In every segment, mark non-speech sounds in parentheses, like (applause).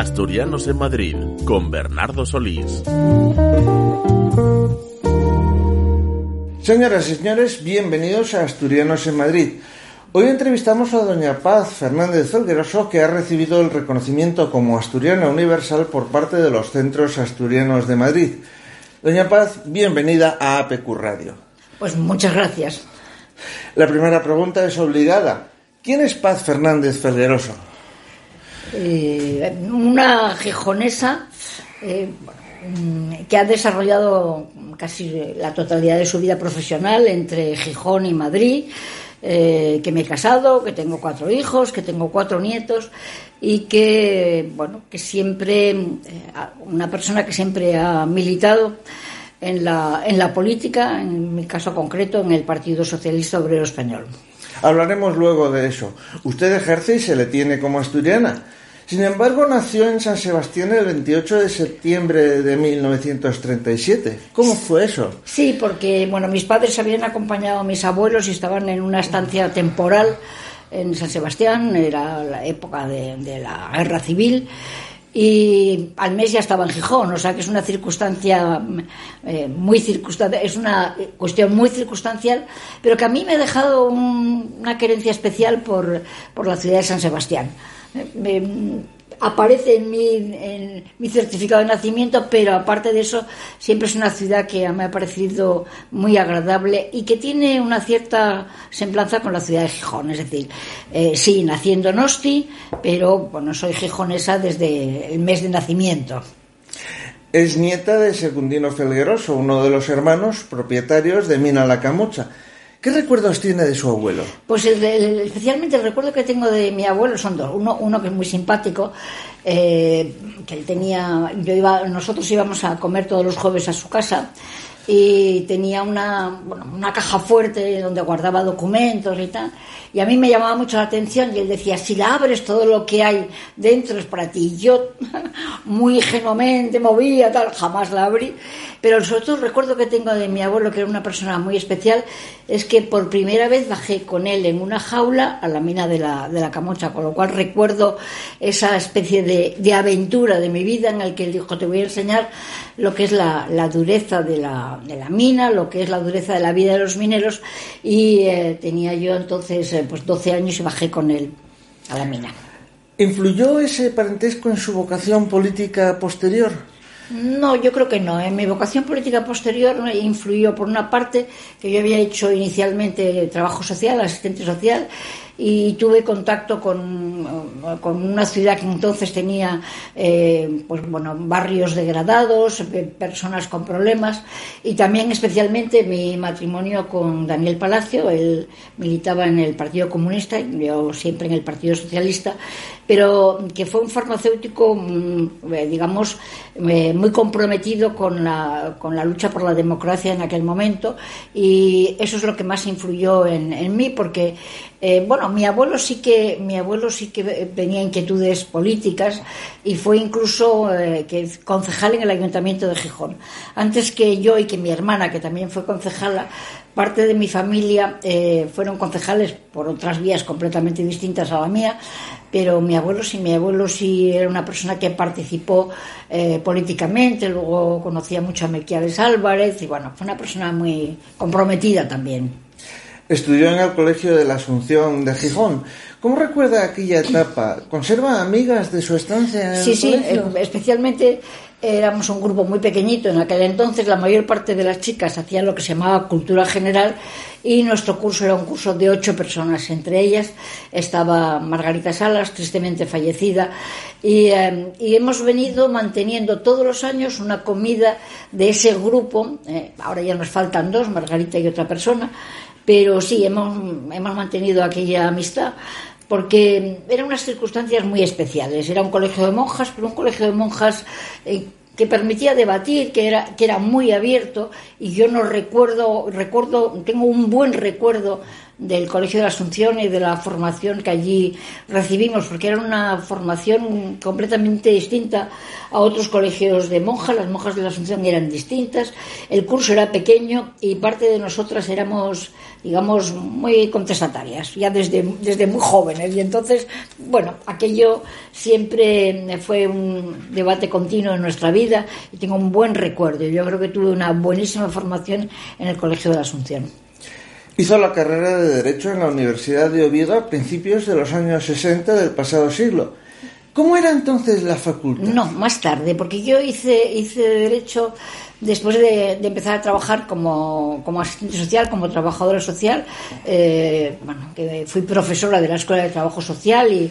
Asturianos en Madrid con Bernardo Solís. Señoras y señores, bienvenidos a Asturianos en Madrid. Hoy entrevistamos a doña Paz Fernández Felgueroso, que ha recibido el reconocimiento como Asturiana Universal por parte de los Centros Asturianos de Madrid. Doña Paz, bienvenida a APQ Radio. Pues muchas gracias. La primera pregunta es obligada. ¿Quién es Paz Fernández Felgueroso? Eh, una gijonesa eh, que ha desarrollado casi la totalidad de su vida profesional entre Gijón y Madrid, eh, que me he casado, que tengo cuatro hijos, que tengo cuatro nietos y que, bueno, que siempre, una persona que siempre ha militado en la, en la política, en mi caso concreto, en el Partido Socialista Obrero Español. Hablaremos luego de eso. Usted ejerce y se le tiene como asturiana. Sin embargo, nació en San Sebastián el 28 de septiembre de 1937. ¿Cómo fue eso? Sí, porque bueno, mis padres habían acompañado a mis abuelos y estaban en una estancia temporal en San Sebastián, era la época de, de la guerra civil y al mes ya estaba en Gijón, o sea que es una circunstancia eh, muy circunstancial, es una cuestión muy circunstancial, pero que a mí me ha dejado una querencia especial por, por la ciudad de San Sebastián. Eh, aparece en mi, en mi certificado de nacimiento, pero aparte de eso, siempre es una ciudad que me ha parecido muy agradable y que tiene una cierta semblanza con la ciudad de Gijón. Es decir, eh, sí, nací en Donosti, pero bueno, soy gijonesa desde el mes de nacimiento. Es nieta de Secundino Felgueroso, uno de los hermanos propietarios de Mina La Camucha. ¿Qué recuerdos tiene de su abuelo? Pues especialmente el recuerdo que tengo de mi abuelo son dos. Uno, uno que es muy simpático, eh, que él tenía, yo iba, nosotros íbamos a comer todos los jueves a su casa y tenía una, bueno, una caja fuerte donde guardaba documentos y tal. Y a mí me llamaba mucho la atención y él decía, si la abres todo lo que hay dentro es para ti. Y yo (laughs) muy ingenuamente movía, tal, jamás la abrí. Pero sobre todo recuerdo que tengo de mi abuelo, que era una persona muy especial, es que por primera vez bajé con él en una jaula a la mina de la, de la Camocha, con lo cual recuerdo esa especie de, de aventura de mi vida en el que él dijo, te voy a enseñar lo que es la, la dureza de la, de la, mina, lo que es la dureza de la vida de los mineros, y eh, tenía yo entonces eh, pues 12 años y bajé con él a la mina. ¿Influyó ese parentesco en su vocación política posterior? No, yo creo que no. En mi vocación política posterior influyó, por una parte, que yo había hecho inicialmente trabajo social, asistente social, y tuve contacto con, con una ciudad que entonces tenía eh, pues, bueno, barrios degradados, personas con problemas, y también especialmente mi matrimonio con Daniel Palacio. Él militaba en el Partido Comunista, yo siempre en el Partido Socialista, pero que fue un farmacéutico, mm, eh, digamos, eh, muy comprometido con la, lucha por la democracia en aquel momento y eso es lo que más influyó en, mí porque eh, bueno mi abuelo sí que mi abuelo sí que tenía inquietudes políticas y fue incluso concejal en el ayuntamiento de Gijón. Antes que yo y que mi hermana que también fue concejala parte de mi familia fueron concejales por otras vías completamente distintas a la mía, pero mi abuelo sí, mi abuelo sí era una persona que participó eh, políticamente, luego conocía mucho a Melquiades Álvarez y bueno, fue una persona muy comprometida también. Estudió en el Colegio de la Asunción de Gijón. ¿Cómo recuerda aquella etapa? ¿Conserva amigas de su estancia en sí, el sí, colegio? Sí, especialmente éramos un grupo muy pequeñito. En aquel entonces la mayor parte de las chicas hacían lo que se llamaba cultura general y nuestro curso era un curso de ocho personas. Entre ellas estaba Margarita Salas, tristemente fallecida, y, y hemos venido manteniendo todos los años una comida de ese grupo. Eh, ahora ya nos faltan dos, Margarita y otra persona, pero sí, hemos, hemos mantenido aquella amistad porque eran unas circunstancias muy especiales. Era un colegio de monjas, pero un colegio de monjas eh, que permitía debatir, que era, que era muy abierto, y yo no recuerdo, recuerdo, tengo un buen recuerdo del Colegio de la Asunción y de la formación que allí recibimos, porque era una formación completamente distinta a otros colegios de monjas. Las monjas de la Asunción eran distintas, el curso era pequeño y parte de nosotras éramos, digamos, muy contestatarias, ya desde, desde muy jóvenes. Y entonces, bueno, aquello siempre fue un debate continuo en nuestra vida y tengo un buen recuerdo. Yo creo que tuve una buenísima formación en el Colegio de la Asunción. Hizo la carrera de Derecho en la Universidad de Oviedo a principios de los años 60 del pasado siglo. ¿Cómo era entonces la facultad? No, más tarde, porque yo hice, hice Derecho después de, empezar a trabajar como, asistente social, como trabajadora social. Eh, bueno, que fui profesora de la Escuela de Trabajo Social y.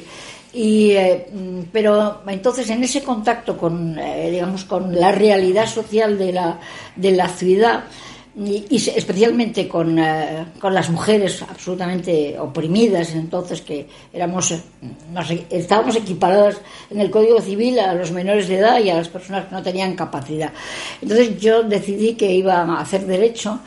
y eh, pero entonces en ese contacto con eh, digamos con la realidad social de la, de la ciudad y, especialmente con, eh, con, las mujeres absolutamente oprimidas entonces que éramos estábamos equiparadas en el Código Civil a los menores de edad y a las personas que no tenían capacidad. Entonces yo decidí que iba a hacer derecho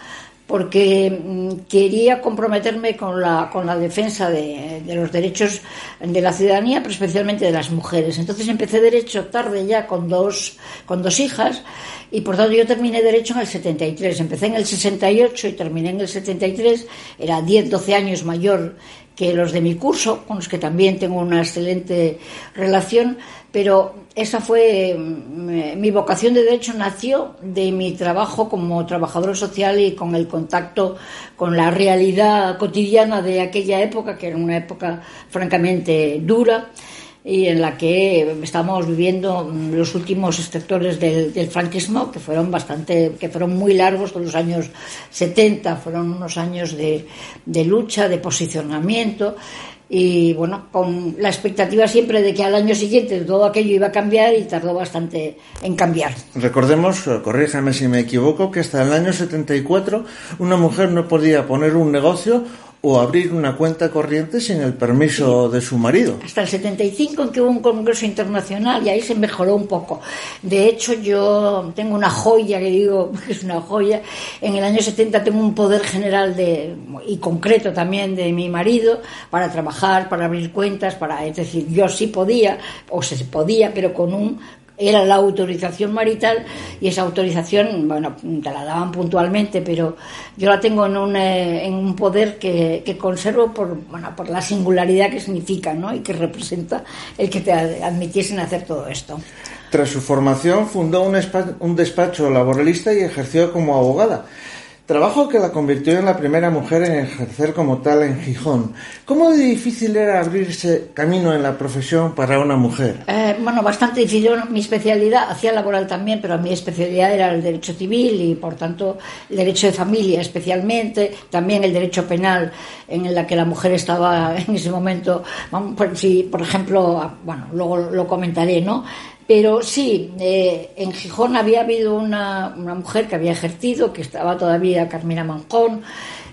porque mm, quería comprometerme con la, con la defensa de, de, los derechos de la ciudadanía, pero especialmente de las mujeres. Entonces empecé derecho tarde ya con dos, con dos hijas y por tanto yo terminé Derecho en el 73. Empecé en el 68 y terminé en el 73. Era 10, 12 años mayor que los de mi curso, con los que también tengo una excelente relación, pero esa fue mm, mi vocación de derecho nació de mi trabajo como trabajador social y con el contacto con la realidad cotidiana de aquella época, que era una época francamente dura y en la que estamos viviendo los últimos sectores del, franquismo que fueron bastante que fueron muy largos los años 70 fueron unos años de, de lucha de posicionamiento y bueno, con la expectativa siempre de que al año siguiente todo aquello iba a cambiar y tardó bastante en cambiar. Recordemos, corríjame si me equivoco, que hasta el año 74 una mujer no podía poner un negocio o abrir una cuenta corriente sin el permiso de su marido. Hasta el 75 en que hubo un congreso internacional y ahí se mejoró un poco. De hecho, yo tengo una joya que digo que (laughs) es una joya. En el año 70 tengo un poder general de, y concreto también de mi marido para trabajar, para abrir cuentas, para, es decir, yo sí podía, o se podía, pero con un era la autorización marital y esa autorización, bueno, te la daban puntualmente, pero yo la tengo en un, eh, en un poder que, que, conservo por, bueno, por la singularidad que significa ¿no? y que representa el que te admitiesen hacer todo esto. Tras su formación fundó un, un despacho laboralista y ejerció como abogada. Trabajo que la convirtió en la primera mujer en ejercer como tal en Gijón. ¿Cómo de difícil era abrirse camino en la profesión para una mujer? Eh, bueno, bastante difícil. Mi especialidad, hacía laboral también, pero mi especialidad era el derecho civil y, por tanto, el derecho de familia especialmente, también el derecho penal, en la que la mujer estaba (laughs) en ese momento, por, si, por ejemplo, bueno, luego lo comentaré, ¿no? Pero sí, eh, en Gijón había habido una, mujer que había ejercido, que estaba todavía Carmina Manjón,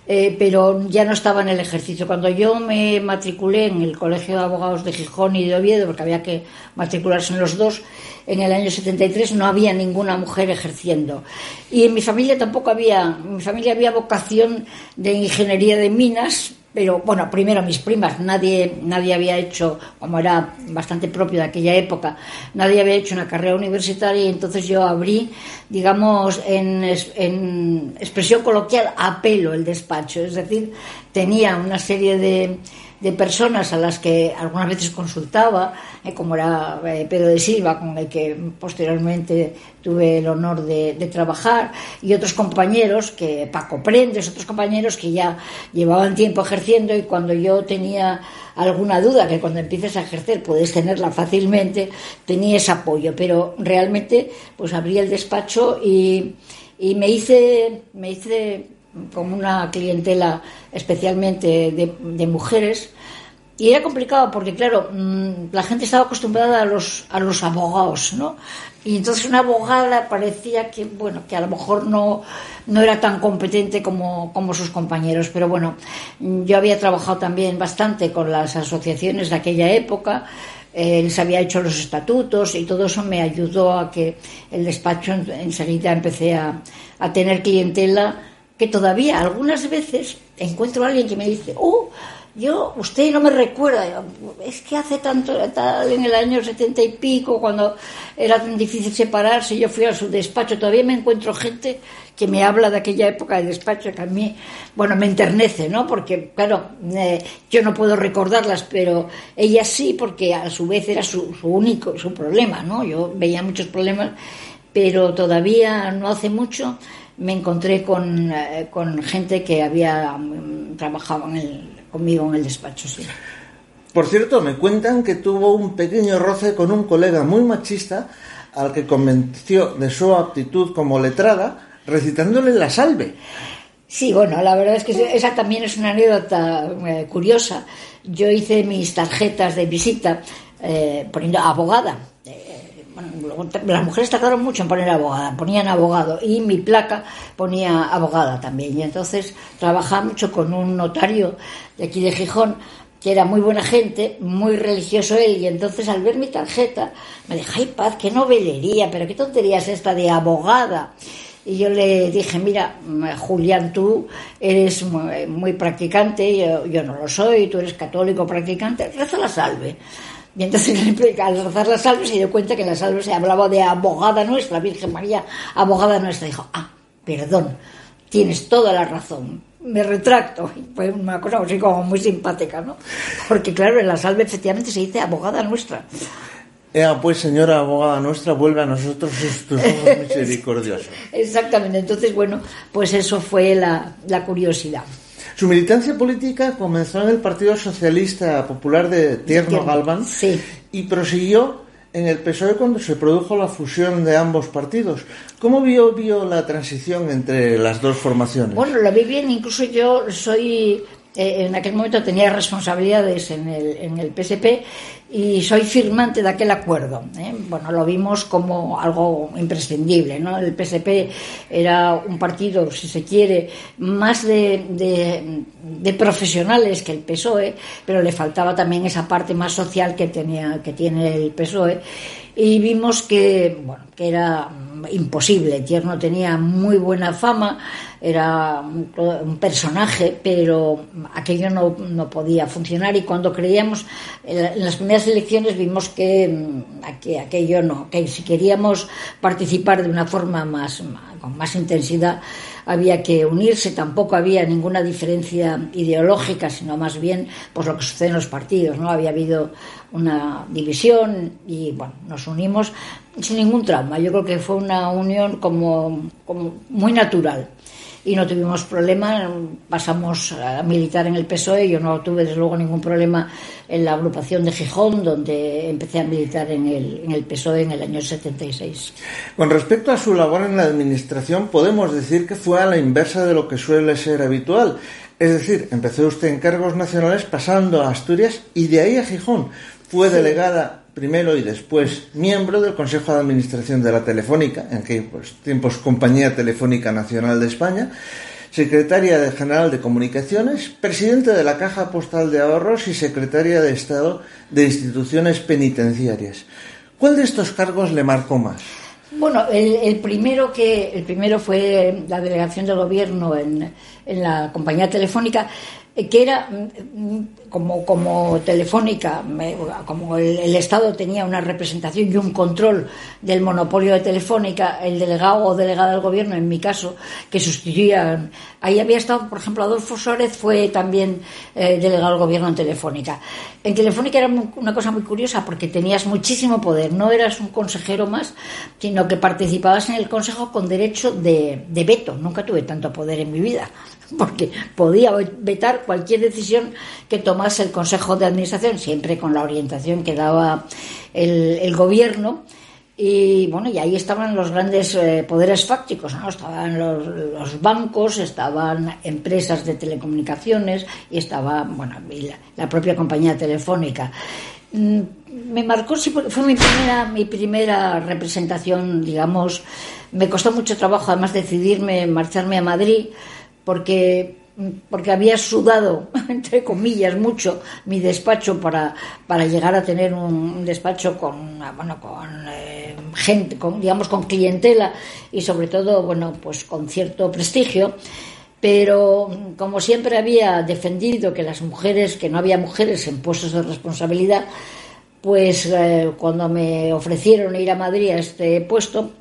eh, pero ya no estaba en el ejercicio. Cuando yo me matriculé en el Colegio de Abogados de Gijón y de Oviedo, porque había que matricularse en los dos, en el año 73 no había ninguna mujer ejerciendo. Y en mi familia tampoco había, en mi familia había vocación de ingeniería de minas, pero bueno, primero mis primas, nadie, nadie había hecho, como era bastante propio de aquella época, nadie había hecho una carrera universitaria y entonces yo abrí, digamos, en, en expresión coloquial, a pelo el despacho, es decir, tenía una serie de de personas a las que algunas veces consultaba, eh, como era eh, Pedro de Silva, con el que posteriormente tuve el honor de, trabajar, y otros compañeros, que Paco Prendes, otros compañeros que ya llevaban tiempo ejerciendo y cuando yo tenía alguna duda, que cuando empieces a ejercer puedes tenerla fácilmente, tenía ese apoyo, pero realmente pues abrí el despacho y, y me hice, me hice con una clientela especialmente de, mujeres. Y era complicado porque, claro, mm, la gente estaba acostumbrada a los, a los abogados, ¿no? Y entonces una abogada parecía que, bueno, que a lo mejor no, no era tan competente como, como sus compañeros. Pero bueno, yo había trabajado también bastante con las asociaciones de aquella época, eh, les había hecho los estatutos y todo eso me ayudó a que el despacho enseguida empecé a, a tener clientela que todavía algunas veces encuentro a alguien que me dice, oh, yo, usted no me recuerda, es que hace tanto, tal, en el año setenta y pico, cuando era tan difícil separarse, yo fui a su despacho, todavía me encuentro gente que me habla de aquella época de despacho que a mí, bueno, me enternece, ¿no? Porque, claro, eh, yo no puedo recordarlas, pero ella sí, porque a su vez era su, su único, su problema, ¿no? Yo veía muchos problemas, pero todavía no hace mucho me encontré con, eh, con gente que había mm, trabajado en el, conmigo en el despacho, sí. Por cierto, me cuentan que tuvo un pequeño roce con un colega muy machista al que convenció de su aptitud como letrada recitándole la salve. Sí, bueno, la verdad es que esa también es una anécdota eh, curiosa. Yo hice mis tarjetas de visita eh, poniendo abogada. Las mujeres tardaron mucho en poner abogada, ponían abogado y mi placa ponía abogada también. Y entonces trabajaba mucho con un notario de aquí de Gijón que era muy buena gente, muy religioso él, y entonces al ver mi tarjeta me dijo, ay paz, qué novelería, pero qué tontería es esta de abogada. Y yo le dije, mira, Julián, tú eres muy, practicante, yo, yo, no lo soy, tú eres católico practicante, reza la salve. Y entonces al rezar la salve se dio cuenta que en la salve se hablaba de abogada nuestra, Virgen María, abogada nuestra. Dijo, ah, perdón, tienes toda la razón, me retracto. Y fue una cosa así como muy simpática, ¿no? Porque claro, en la salve efectivamente se dice abogada nuestra. Ea, pues señora abogada nuestra, vuelve a nosotros tus ojos (laughs) misericordiosos. Exactamente, entonces bueno, pues eso fue la, la curiosidad. Su militancia política comenzó en el Partido Socialista Popular de Tierno Galván sí. y prosiguió en el PSOE cuando se produjo la fusión de ambos partidos. ¿Cómo vio, vio la transición entre las dos formaciones? Bueno, la vi bien, incluso yo soy eh, en aquel momento tenía responsabilidades en el, en el PSP y soy firmante de aquel acuerdo. ¿eh? Bueno, lo vimos como algo imprescindible. ¿no? El PSP era un partido, si se quiere, más de, de, de, profesionales que el PSOE, pero le faltaba también esa parte más social que, tenía, que tiene el PSOE. Y vimos que, bueno, que era imposible. Tierno tenía muy buena fama, era un, personaje, pero aquello no, no, podía funcionar y cuando creíamos, en las primeras elecciones vimos que, que aquello no, que si queríamos participar de una forma más, con más intensidad, había que unirse, tampoco había ninguna diferencia ideológica, sino más bien pues lo que sucede en los partidos, ¿no? Había habido una división y bueno, nos unimos sin ningún trauma. Yo creo que fue una unión como, como muy natural y no tuvimos problema. Pasamos a militar en el PSOE. Yo no tuve, desde luego, ningún problema en la agrupación de Gijón, donde empecé a militar en el, en el PSOE en el año 76. Con respecto a su labor en la administración, podemos decir que fue a la inversa de lo que suele ser habitual. Es decir, empezó usted en cargos nacionales pasando a Asturias y de ahí a Gijón. Fue sí. delegada primero y después miembro del Consejo de Administración de la Telefónica, en aquellos tiempos Compañía Telefónica Nacional de España, secretaria general de Comunicaciones, presidente de la Caja Postal de Ahorros y secretaria de Estado de Instituciones Penitenciarias. ¿Cuál de estos cargos le marcó más? Bueno, el, el, primero que el primero fue la delegación del gobierno en, en la compañía telefónica que era como, como telefónica, como el, el, Estado tenía una representación y un control del monopolio de telefónica, el delegado o delegada del gobierno, en mi caso, que sustituían. Ahí había estado, por ejemplo, Adolfo Suárez fue también eh, delegado del gobierno en telefónica. En telefónica era una cosa muy curiosa porque tenías muchísimo poder, no eras un consejero más, sino que participabas en el consejo con derecho de, de veto. Nunca tuve tanto poder en mi vida (laughs) porque podía vetar cualquier decisión que tomase el Consejo de Administración, siempre con la orientación que daba el, gobierno. Y bueno, y ahí estaban los grandes eh, poderes fácticos, ¿no? Estaban los, bancos, estaban empresas de telecomunicaciones y estaba, bueno, la, la, propia compañía telefónica. Mm, me marcó, fue mi primera, mi primera representación, digamos, me costó mucho trabajo además decidirme marcharme a Madrid porque porque había sudado, (laughs) entre comillas, mucho mi despacho para, para llegar a tener un, despacho con, bueno, con eh, gente, digamos, con clientela y sobre todo, bueno, pues con cierto prestigio. pero como siempre había defendido que las mujeres, que no había mujeres en puestos de responsabilidad, pues eh, cuando me ofrecieron ir a Madrid a este puesto,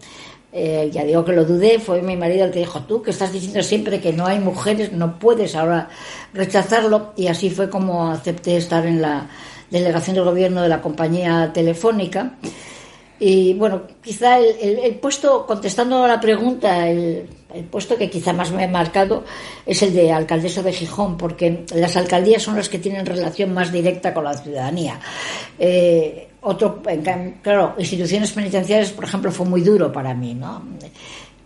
eh, ya digo que lo dudé, fue mi marido el que dijo, tú que estás diciendo siempre que no hay mujeres, no puedes ahora rechazarlo, y así fue como acepté estar en la delegación del gobierno de la compañía telefónica. Y bueno, quizá el, puesto, contestando a la pregunta, el, puesto que quizá más me ha marcado es el de alcaldesa de Gijón, porque las alcaldías son las que tienen relación más directa con la ciudadanía. Eh, otro, claro, instituciones penitenciarias, por ejemplo, fue muy duro para mí, ¿no?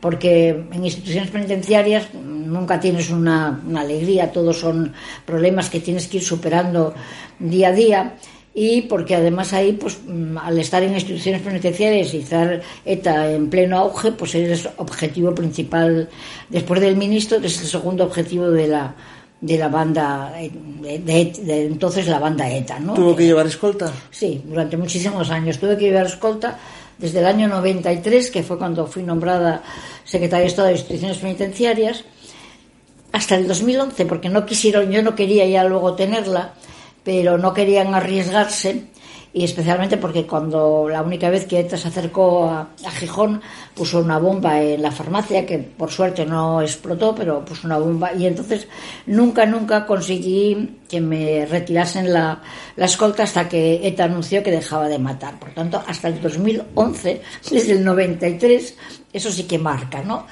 Porque en instituciones penitenciarias nunca tienes una, una alegría, todos son problemas que tienes que ir superando día a día y porque además ahí, pues mm, al estar en instituciones penitenciarias y estar ETA en pleno auge, pues eres objetivo principal, después del ministro, es el segundo objetivo de la de la banda, de, entonces la banda ETA, ¿no? ¿Tuvo que llevar escolta? Sí, durante muchísimos años tuve que llevar escolta desde el año 93, que fue cuando fui nombrada secretaria de Estado de Instituciones Penitenciarias, hasta el 2011, porque no quisieron, yo no quería ya luego tenerla, pero no querían arriesgarse y especialmente porque cuando la única vez que ETA se acercó a, Gijón puso una bomba en la farmacia que por suerte no explotó pero puso una bomba. Y entonces nunca nunca conseguí que me retirasen la, la escolta hasta que ETA anunció que dejaba de matar. Por tanto hasta el 2011 desde el 93 eso sí que marca no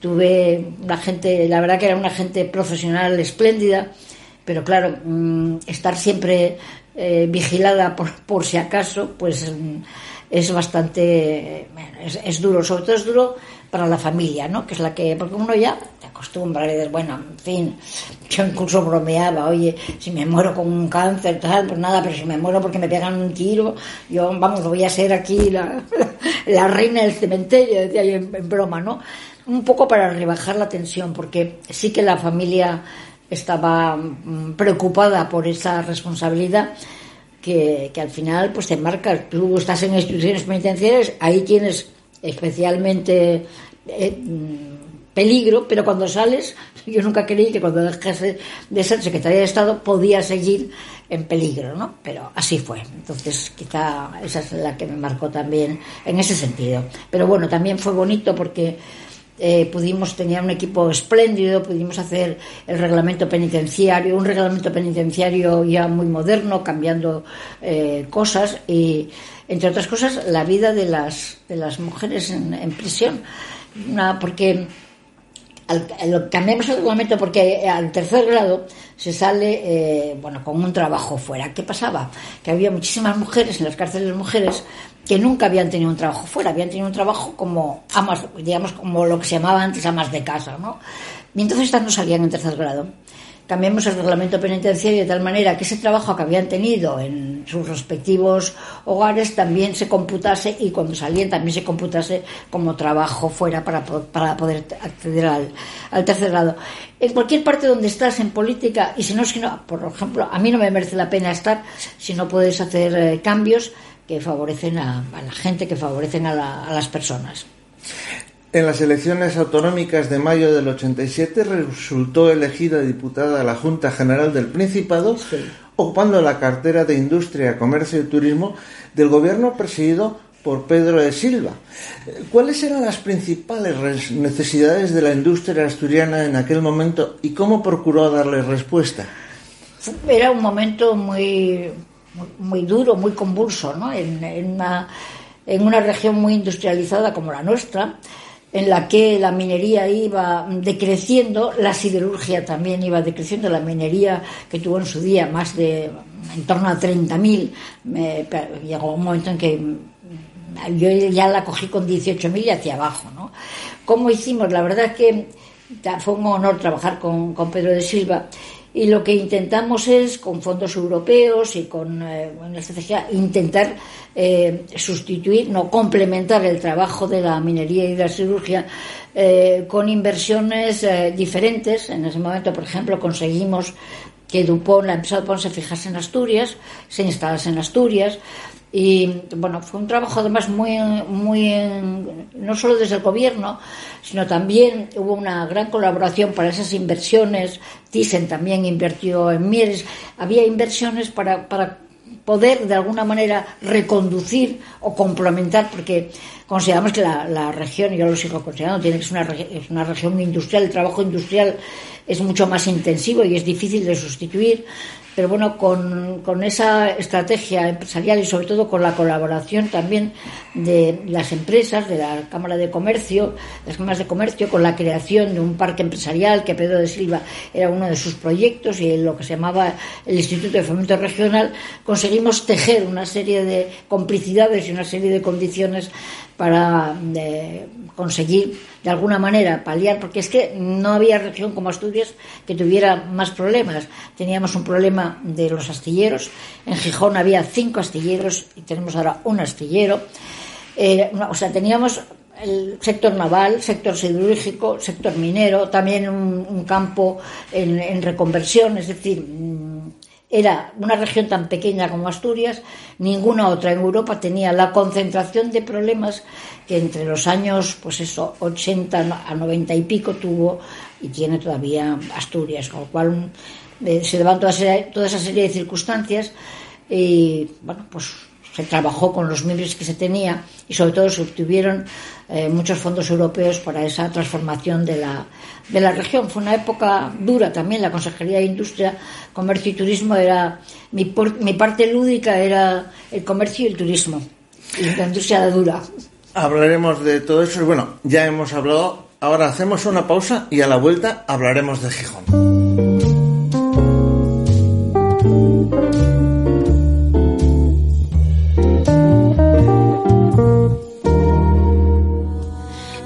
tuve una gente la verdad que era una gente profesional espléndida pero claro, mm, estar siempre eh, vigilada por, por, si acaso, pues mm, es bastante, es, duro, sobre todo es duro para la familia, ¿no? Que es la que, porque uno ya te acostumbra y dices, bueno, en fin, yo incluso bromeaba, oye, si me muero con un cáncer, tal, pues nada, pero si me muero porque me pegan un tiro, yo, vamos, voy a ser aquí la, (laughs) la reina del cementerio, decía yo en broma, ¿no? Un poco para rebajar la tensión, porque sí que la familia estaba mm, preocupada por esa responsabilidad que, al final pues te marca. Tú estás en instituciones penitenciarias, ahí tienes especialmente eh, mm, peligro, pero cuando sales, (laughs) yo nunca creí que cuando dejase de ser secretaria de Estado podía seguir en peligro, ¿no? Pero así fue. Entonces, quizá esa es la que me marcó también en ese sentido. Pero bueno, también fue bonito porque eh, pudimos tener un equipo espléndido, pudimos hacer el reglamento penitenciario, un reglamento penitenciario ya muy moderno, cambiando eh, cosas y, entre otras cosas, la vida de las, de las mujeres en, prisión. porque cambiamos el reglamento porque al tercer grado se sale eh, bueno con un trabajo fuera. ¿Qué pasaba? Que había muchísimas mujeres en las cárceles de mujeres que nunca habían tenido un trabajo fuera, habían tenido un trabajo como amas, digamos, como lo que se llamaba antes amas de casa, ¿no? Y entonces estas no salían en tercer grado. Cambiamos el reglamento penitenciario de tal manera que ese trabajo que habían tenido en sus respectivos hogares también se computase y cuando salían también se computase como trabajo fuera para, para poder acceder al, tercer grado. En cualquier parte donde estás en política, y si no, si no, por ejemplo, a mí no me merece la pena estar si no puedes hacer eh, cambios que favorecen a, la gente, que favorecen a, las personas. En las elecciones autonómicas de mayo del 87 resultó elegida diputada a la Junta General del Principado, ocupando la cartera de Industria, Comercio y Turismo del gobierno presidido por Pedro de Silva. ¿Cuáles eran las principales necesidades de la industria asturiana en aquel momento y cómo procuró darle respuesta? Era un momento muy muy, duro, muy convulso, ¿no? En, una, región muy industrializada como la nuestra, en la que la minería iba decreciendo, la siderurgia también iba decreciendo, la minería que tuvo en su día más de en torno a 30.000, llegó un momento en que yo ya la cogí con 18.000 y hacia abajo, ¿no? ¿Cómo hicimos? La verdad es que fue un honor trabajar con Pedro de Silva y lo que intentamos es, con fondos europeos y con eh, una estrategia, intentar eh, sustituir, no complementar el trabajo de la minería y de la cirugía eh, con inversiones diferentes. En ese momento, por ejemplo, conseguimos que Dupont, la empresa Dupont se fijase en Asturias, se instalase en Asturias. Y bueno, fue un trabajo además muy, muy, no solo desde el gobierno, sino también hubo una gran colaboración para esas inversiones. Thyssen también invirtió en Mieres. Había inversiones para, para poder de alguna manera reconducir o complementar, porque consideramos que la, la región, yo lo sigo considerando, tiene que ser una, es una región industrial, el trabajo industrial es mucho más intensivo y es difícil de sustituir, pero bueno, con, con, esa estrategia empresarial y sobre todo con la colaboración también de las empresas, de la Cámara de Comercio, las cámaras de comercio, con la creación de un parque empresarial que Pedro de Silva era uno de sus proyectos y lo que se llamaba el Instituto de Fomento Regional, conseguimos tejer una serie de complicidades y una serie de condiciones para conseguir de alguna manera paliar, porque es que no había región como Asturias que tuviera más problemas. Teníamos un problema de los astilleros. En Gijón había cinco astilleros y tenemos ahora un astillero. Eh, o sea, teníamos el sector naval, sector siderúrgico, sector minero, también un, un campo en, reconversión, es decir, era una región tan pequeña como Asturias, ninguna otra en Europa tenía la concentración de problemas que entre los años, pues eso, 80 a 90 y pico tuvo y tiene todavía Asturias, con lo cual eh, se levantó toda esa serie de circunstancias y, bueno, pues se trabajó con los miembros que se tenía y sobre todo se obtuvieron eh, muchos fondos europeos para esa transformación de la, de la región. Fue una época dura también, la Consejería de Industria, Comercio y Turismo era, mi, por, mi parte lúdica era el comercio y el turismo, y la industria dura. Hablaremos de todo eso y bueno, ya hemos hablado, ahora hacemos una pausa y a la vuelta hablaremos de Gijón.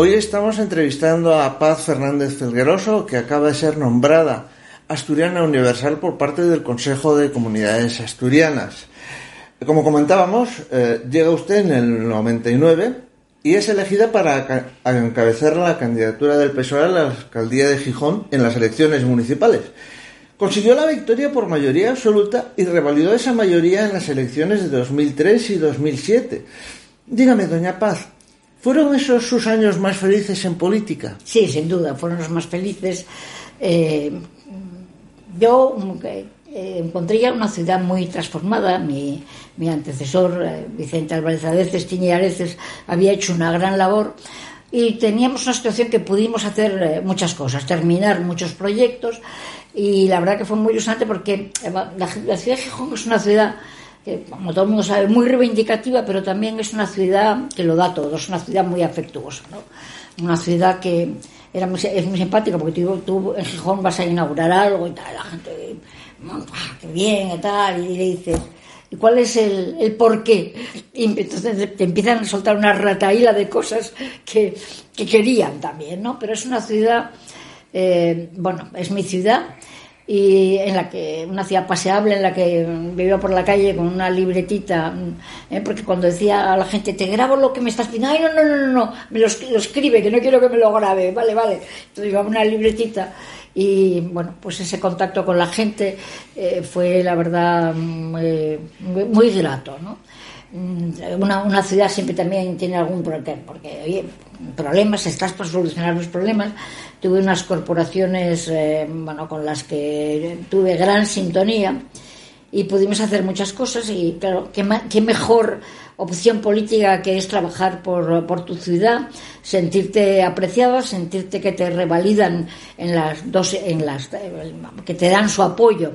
Hoy estamos entrevistando a Paz Fernández Felgueroso, que acaba de ser nombrada Asturiana Universal por parte del Consejo de Comunidades Asturianas. Como comentábamos, eh, llega usted en el 99 y es elegida para encabezar la candidatura del PSOE a la alcaldía de Gijón en las elecciones municipales. Consiguió la victoria por mayoría absoluta y revalidó esa mayoría en las elecciones de 2003 y 2007. Dígame, doña Paz, ¿Fueron esos sus años más felices en política? Sí, sin duda, fueron los más felices. Eh, yo eh, encontré ya una ciudad muy transformada. Mi, mi antecesor, eh, Vicente Álvarez Areces, Tiñe Areces, había hecho una gran labor y teníamos una situación que pudimos hacer eh, muchas cosas, terminar muchos proyectos y la verdad que fue muy ilusionante porque la, la ciudad de Gijón es una ciudad que, como todo el mundo sabe, muy reivindicativa, pero también es una ciudad que lo da todo, es una ciudad muy afectuosa, ¿no? Una ciudad que era muy, es muy simpática porque tú, tú, en Gijón vas a inaugurar algo y tal, la gente, ¡ah, qué bien y tal, y le dices, ¿y cuál es el, el por qué? Y entonces te empiezan a soltar una rataíla de cosas que, que querían también, ¿no? Pero es una ciudad, eh, bueno, es mi ciudad y en la que una ciudad paseable en la que vivía por la calle con una libretita ¿eh? porque cuando decía a la gente te grabo lo que me estás pidiendo ay no no no no me lo, escribe que no quiero que me lo grabe vale vale entonces iba una libretita y bueno pues ese contacto con la gente eh, fue la verdad muy, muy grato ¿no? Una, una, ciudad siempre también tiene algún problema, porque oye, problemas, estás para solucionar los problemas. Tuve unas corporaciones eh, bueno, con las que tuve gran sintonía y pudimos hacer muchas cosas y claro, qué, qué mejor opción política que es trabajar por, por, tu ciudad, sentirte apreciado, sentirte que te revalidan en las dos, en las, que te dan su apoyo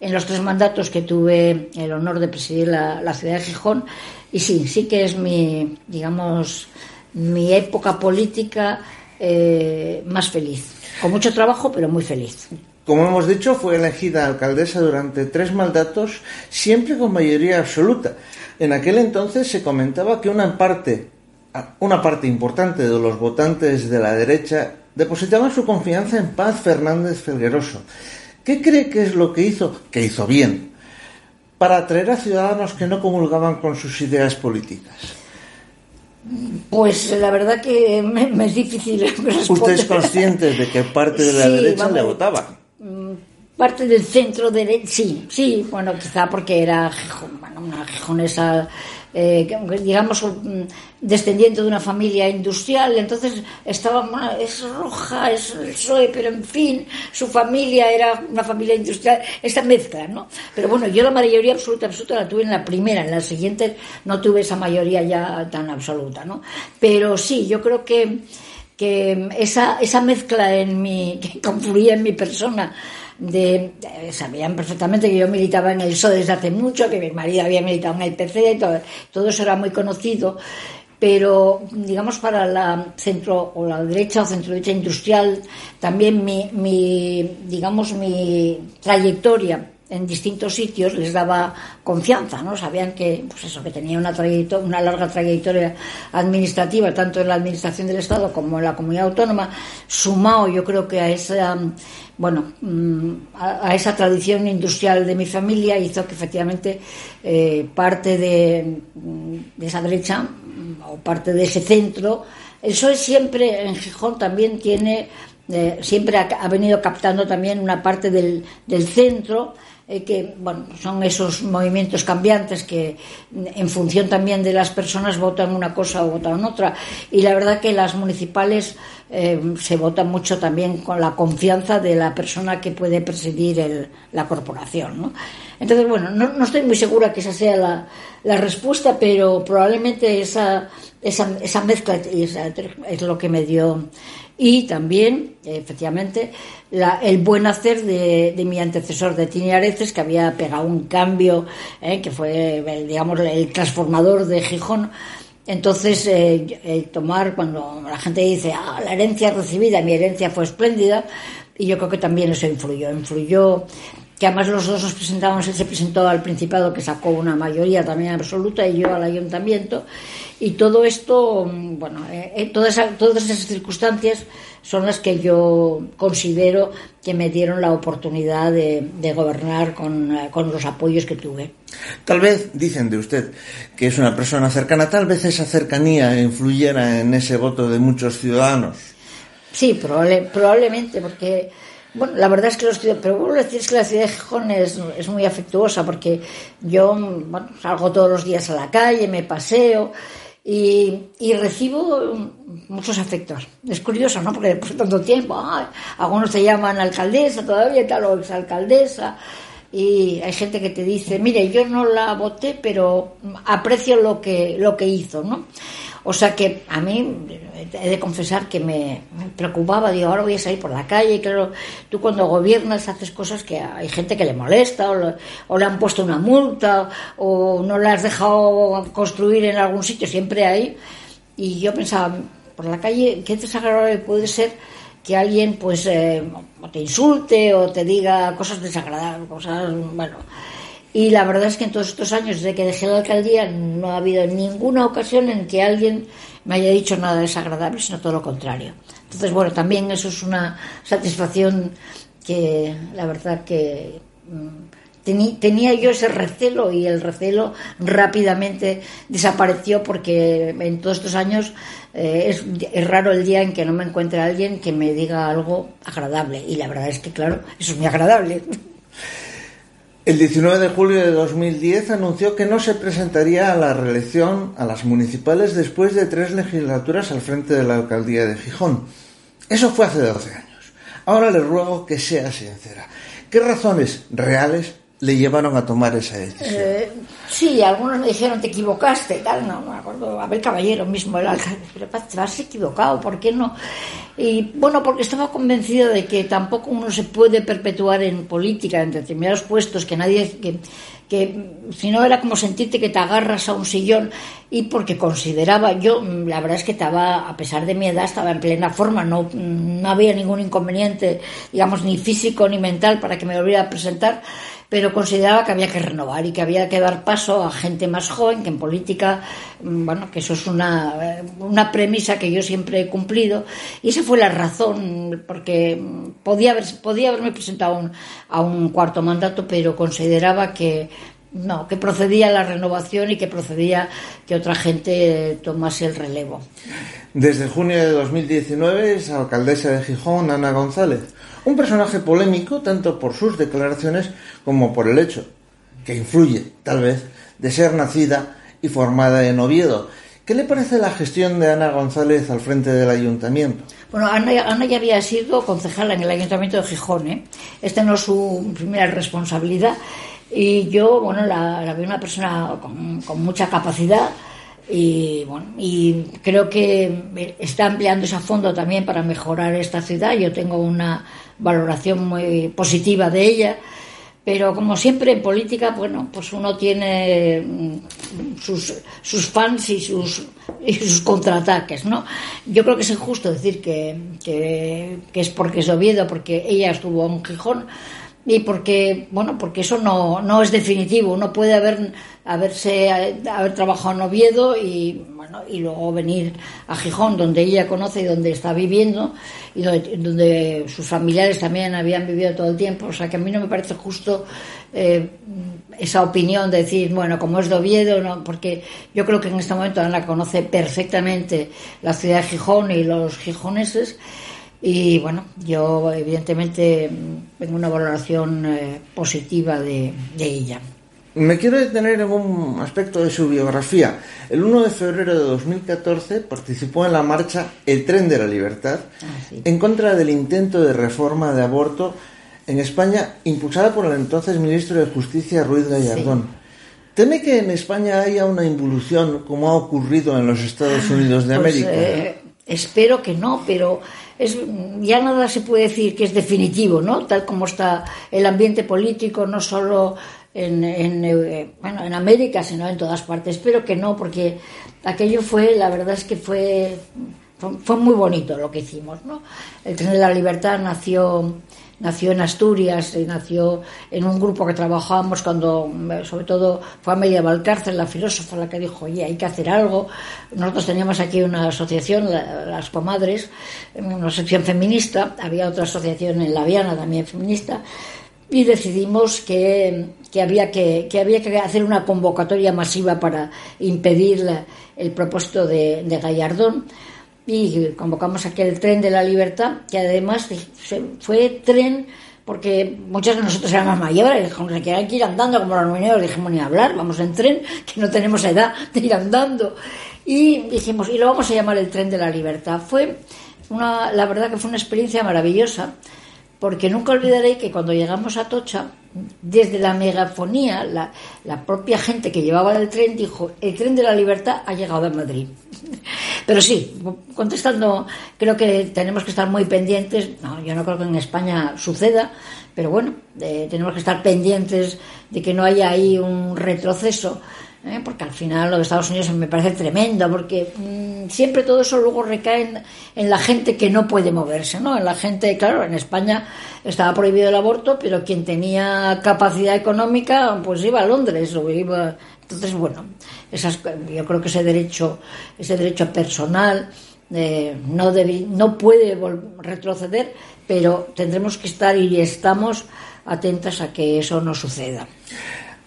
en los tres mandatos que tuve el honor de presidir la ciudad de Gijón. Y sí, sí que es mi, digamos, mi época política eh, más feliz. Con mucho trabajo, pero muy feliz. Como hemos dicho, fue elegida alcaldesa durante tres mandatos, siempre con mayoría absoluta. En aquel entonces se comentaba que una parte, una parte importante de los votantes de la derecha depositaban su confianza en Paz Fernández Felgueroso. ¿Qué cree que es lo que hizo? Que hizo bien, para atraer a ciudadanos que no comulgaban con sus ideas políticas. Pues la verdad que me, es difícil (laughs) responder. ¿Usted es consciente de que parte de la derecha le votaba? Mm, parte del centro derecha, sí, sí, bueno, quizá porque era bueno, una gijonesa eh, digamos, mm, descendiente de una familia industrial, entonces estaba, es roja, es el PSOE, pero en fin, su familia era una familia industrial, esa mezcla, ¿no? Pero bueno, yo la mayoría absoluta, absoluta la tuve en la primera, en la siguiente no tuve esa mayoría ya tan absoluta, ¿no? Pero sí, yo creo que, que esa, esa mezcla en mi, (laughs) que confluía en mi persona, de, sabían perfectamente que yo militaba en el PSOE desde hace mucho, que mi marido había militado en el PC, todo, todo eso era muy conocido, pero digamos para la centro o la derecha o centro derecha industrial también mi digamos mi trayectoria en distintos sitios les daba confianza, ¿no? Sabían que, pues eso, que tenía una, trayectoria, una larga trayectoria administrativa, tanto en la administración del Estado como en la comunidad autónoma, sumado yo creo que a esa, bueno, mm, a, esa tradición industrial de mi familia hizo que efectivamente eh, parte de, esa derecha o parte de ese centro, el PSOE siempre en Gijón también tiene, eh, siempre ha, ha, venido captando también una parte del, del centro, eh, que bueno, son esos movimientos cambiantes que en función también de las personas votan una cosa o votan otra. Y la verdad que las municipales eh, se votan mucho también con la confianza de la persona que puede presidir la corporación. ¿no? Entonces, bueno, no, no, estoy muy segura que esa sea la, la respuesta, pero probablemente esa, esa, esa mezcla es lo que me dio y también, efectivamente, el buen hacer de, mi antecesor de Tini Areces, que había pegado un cambio, eh, que fue, digamos, el transformador de Gijón. Entonces, eh, tomar, cuando la gente dice, ah, la herencia recibida, mi herencia fue espléndida, y yo creo que también eso influyó. Influyó que además los dos nos presentamos, él se presentó al Principado, que sacó una mayoría también absoluta, y yo al Ayuntamiento, y todo esto, mm, bueno, eh, eh, todas, todas esas circunstancias son las que yo considero que me dieron la oportunidad de, gobernar eh, con, los apoyos que tuve. Tal vez, dicen de usted, que es una persona cercana, tal vez esa cercanía influyera en ese voto de muchos ciudadanos. Sí, probablemente, porque bueno, la verdad es que los pero vuelvo a decir que la ciudad de Gijón es, es, muy afectuosa porque yo bueno, salgo todos los días a la calle, me paseo, y, recibo muchos afectos. Es curioso, ¿no? Porque después de tanto tiempo, algunos te llaman alcaldesa todavía, tal, o exalcaldesa, y hay gente que te dice, mire, yo no la voté, pero aprecio lo que, lo que hizo, ¿no? O sea que a mí he de confesar que me, preocupaba, digo, ahora voy a salir por la calle, y claro, tú cuando gobiernas haces cosas que hay gente que le molesta, o, le han puesto una multa, o no la has dejado construir en algún sitio, siempre hay. Y yo pensaba, por la calle, qué desagradable puede ser que alguien pues eh, te insulte o te diga cosas desagradables, cosas, bueno. Y la verdad es que en todos estos años desde que dejé la alcaldía no ha habido ninguna ocasión en que alguien me haya dicho nada desagradable, sino todo lo contrario. Entonces, bueno, también eso es una satisfacción que la verdad que mm, tenía yo ese recelo y el recelo rápidamente desapareció porque en todos estos años eh, es, es, raro el día en que no me encuentre alguien que me diga algo agradable y la verdad es que claro, eso es muy agradable. (laughs) El 19 de julio de 2010 anunció que no se presentaría a la reelección a las municipales después de tres legislaturas al frente de la alcaldía de Gijón. Eso fue hace 12 años. Ahora le ruego que sea sincera. ¿Qué razones reales le llevaron a tomar esa decisión? Eh, Sí, algunos me dijeron, te equivocaste, tal, no, me acuerdo, Abel Caballero mismo, el alcalde, pero te has equivocado, ¿por qué no? Y bueno, porque estaba convencido de que tampoco uno se puede perpetuar en política, en determinados puestos, que nadie, que, que si no era como sentirte que te agarras a un sillón y porque consideraba, yo la verdad es que estaba, a pesar de mi edad, estaba en plena forma, no, no había ningún inconveniente, digamos, ni físico ni mental para que me volviera a presentar, pero consideraba que había que renovar y que había que dar paso a gente más joven, que en política, mm, bueno, que eso es una, una premisa que yo siempre he cumplido, y esa fue la razón, porque podía, haber, podía haberme presentado a un cuarto mandato, pero consideraba que no, que procedía la renovación y que procedía que otra gente tomase el relevo. Desde junio de 2019 es alcaldesa de Gijón, Ana González. Un personaje polémico tanto por sus declaraciones como por el hecho, que influye, tal vez, de ser nacida y formada en Oviedo. ¿Qué le parece la gestión de Ana González al frente del ayuntamiento? Bueno, Ana, ya había sido concejala en el ayuntamiento de Gijón. ¿eh? Esta no es su primera responsabilidad. Y yo, bueno, la, la veo una persona con mucha capacidad y bueno y creo que está ampliándose a fondo también para mejorar esta ciudad. Yo tengo una valoración muy positiva de ella. Pero como siempre en política bueno pues uno tiene mm, sus, sus fans y sus y sus contraataques no yo creo que es injusto decir que, que, que es porque es Oviedo porque ella estuvo en Gijón y porque bueno porque eso no, no es definitivo. Uno puede haber haberse haber trabajado en Oviedo y bueno y luego venir a Gijón donde ella conoce y donde está viviendo y donde, sus familiares también habían vivido todo el tiempo. O sea que a mí no me parece justo eh, esa opinión de decir bueno como es de Oviedo no porque yo creo que en este momento Ana conoce perfectamente la ciudad de Gijón y los gijoneses y bueno, yo evidentemente tengo una valoración eh, positiva de, de, ella. Me quiero detener en un aspecto de su biografía. El 1 de febrero de 2014 participó en la marcha El tren de la libertad ah, sí. en contra del intento de reforma de aborto en España impulsada por el entonces ministro de Justicia Ruiz Gallardón. Sí. ¿Teme que en España haya una involución como ha ocurrido en los Estados Unidos de pues, América? Eh, espero que no, pero es, ya nada se puede decir que es definitivo, ¿no? Tal como está el ambiente político, no solo en, en, eh, bueno, en América, sino en todas partes. Espero que no, porque aquello fue, la verdad es que fue, fue, muy bonito lo que hicimos, ¿no? El Tren de la Libertad nació nació en Asturias y nació en un grupo que trabajábamos cuando, sobre todo, fue a Media Valcárcel, la filósofa, la que dijo, oye, hay que hacer algo. Nosotros teníamos aquí una asociación, las comadres, una sección feminista, había otra asociación en La Viana también feminista, y decidimos que, que, había que, que había que hacer una convocatoria masiva para impedir el propósito de, de Gallardón y convocamos aquel tren de la libertad, que además fue tren porque muchos de nosotros éramos mayores, dijimos que hay que ir andando como los niños, dijimos ni hablar, vamos en tren, que no tenemos edad de ir andando. Y dijimos, y lo vamos a llamar el tren de la libertad. Fue una, la verdad que fue una experiencia maravillosa, porque nunca olvidaré que cuando llegamos a Tocha, desde la megafonía, la, la, propia gente que llevaba el tren dijo, el tren de la libertad ha llegado a Madrid. (laughs) Pero sí, contestando, creo que tenemos que estar muy pendientes, no, yo no creo que en España suceda, pero bueno, eh, tenemos que estar pendientes de que no haya ahí un retroceso ¿eh? porque al final lo de Estados Unidos me parece tremendo, porque mmm, siempre todo eso luego recae en, la gente que no puede moverse, ¿no? En la gente, claro, en España estaba prohibido el aborto, pero quien tenía capacidad económica, pues iba a Londres o iba... Entonces, bueno, esas, yo creo que ese derecho, ese derecho personal eh, no, debi, no puede retroceder, pero tendremos que estar y estamos atentas a que eso no suceda.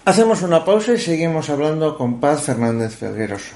Hacemos una pausa y seguimos hablando con Paz Fernández Felgueroso.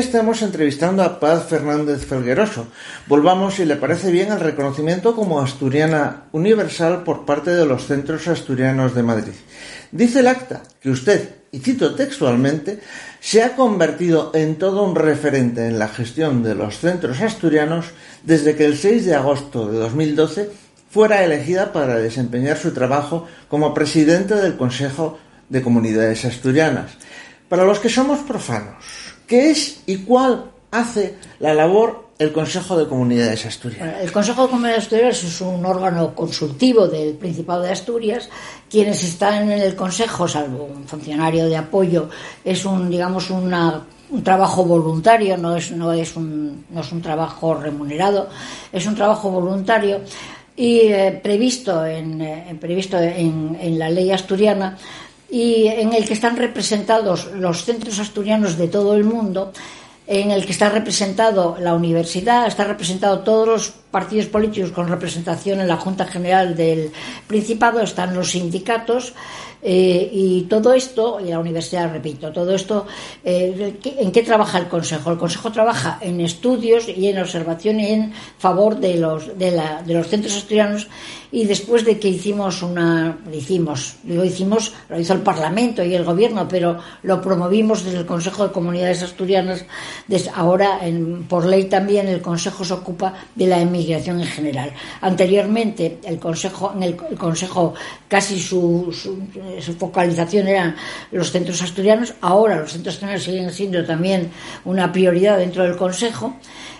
estamos entrevistando a Paz Fernández Felgueroso. Volvamos, si le parece bien, al reconocimiento como asturiana universal por parte de los centros asturianos de Madrid. Dice el acta que usted, y cito textualmente, se ha convertido en todo un referente en la gestión de los centros asturianos desde que el 6 de agosto de 2012 fuera elegida para desempeñar su trabajo como presidente del Consejo de Comunidades Asturianas. Para los que somos profanos, ¿Qué es y cuál hace la labor el Consejo de Comunidades Asturianas? El Consejo de Comunidades Asturianas es un órgano consultivo del Principado de Asturias. Quienes están en el Consejo, salvo un funcionario de apoyo, es un, digamos, una, un trabajo voluntario, no es, no, es un, no es un trabajo remunerado, es un trabajo voluntario y eh, previsto, en, eh, previsto en, en la ley asturiana y en el que están representados los centros asturianos de todo el mundo, en el que está representado la universidad, está representado todos los partidos políticos con representación en la Junta General del Principado, están los sindicatos, eh, y todo esto, y la universidad, repito, todo esto, eh, ¿en qué trabaja el Consejo? El Consejo trabaja en estudios y en observación en favor de los, de, la, de los centros asturianos y después de que hicimos una, hicimos, digo hicimos, lo hizo el Parlamento y el Gobierno, pero lo promovimos desde el Consejo de Comunidades Asturianas, desde ahora en, por ley también el Consejo se ocupa de la emigración en general. Anteriormente el Consejo, en el Consejo casi su, su su focalización eran los centros asturianos. Ahora los centros asturianos siguen siendo también una prioridad dentro del Consejo,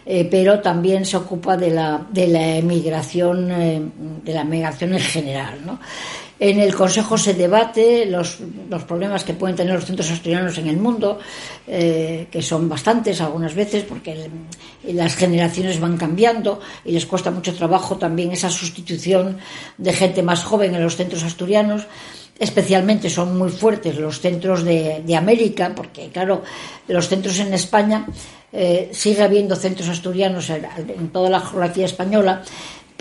eh, pero también se ocupa de la, de la emigración, eh, de la emigración en general. En el Consejo se debate los, los, problemas que pueden tener los centros asturianos en el mundo, eh, que son bastantes algunas veces, porque las generaciones van cambiando y les cuesta mucho trabajo también esa sustitución de gente más joven en los centros asturianos. Especialmente son muy fuertes los centros de, de América, porque claro, los centros en España eh, sigue habiendo centros asturianos en, toda la geografía española,